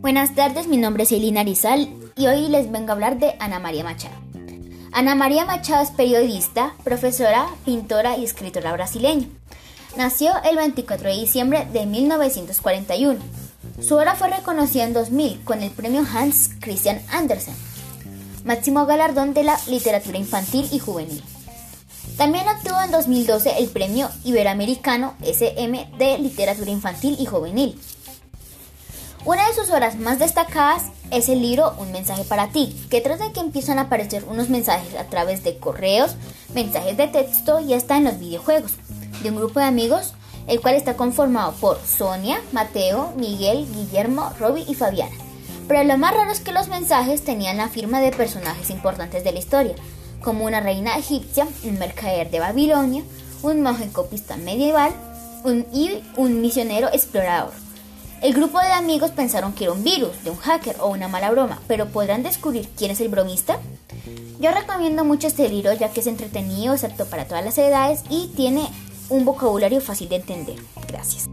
Buenas tardes, mi nombre es Elina Rizal y hoy les vengo a hablar de Ana María Machado. Ana María Machado es periodista, profesora, pintora y escritora brasileña. Nació el 24 de diciembre de 1941. Su obra fue reconocida en 2000 con el premio Hans Christian Andersen, máximo galardón de la literatura infantil y juvenil. También obtuvo en 2012 el premio Iberoamericano SM de literatura infantil y juvenil. Una de sus obras más destacadas es el libro Un mensaje para ti, que trata de que empiezan a aparecer unos mensajes a través de correos, mensajes de texto y hasta en los videojuegos, de un grupo de amigos, el cual está conformado por Sonia, Mateo, Miguel, Guillermo, Robbie y Fabiana. Pero lo más raro es que los mensajes tenían la firma de personajes importantes de la historia, como una reina egipcia, un mercader de Babilonia, un monje copista medieval y un misionero explorador. El grupo de amigos pensaron que era un virus, de un hacker o una mala broma, pero ¿podrán descubrir quién es el bromista? Yo recomiendo mucho este libro ya que es entretenido, excepto para todas las edades y tiene un vocabulario fácil de entender. Gracias.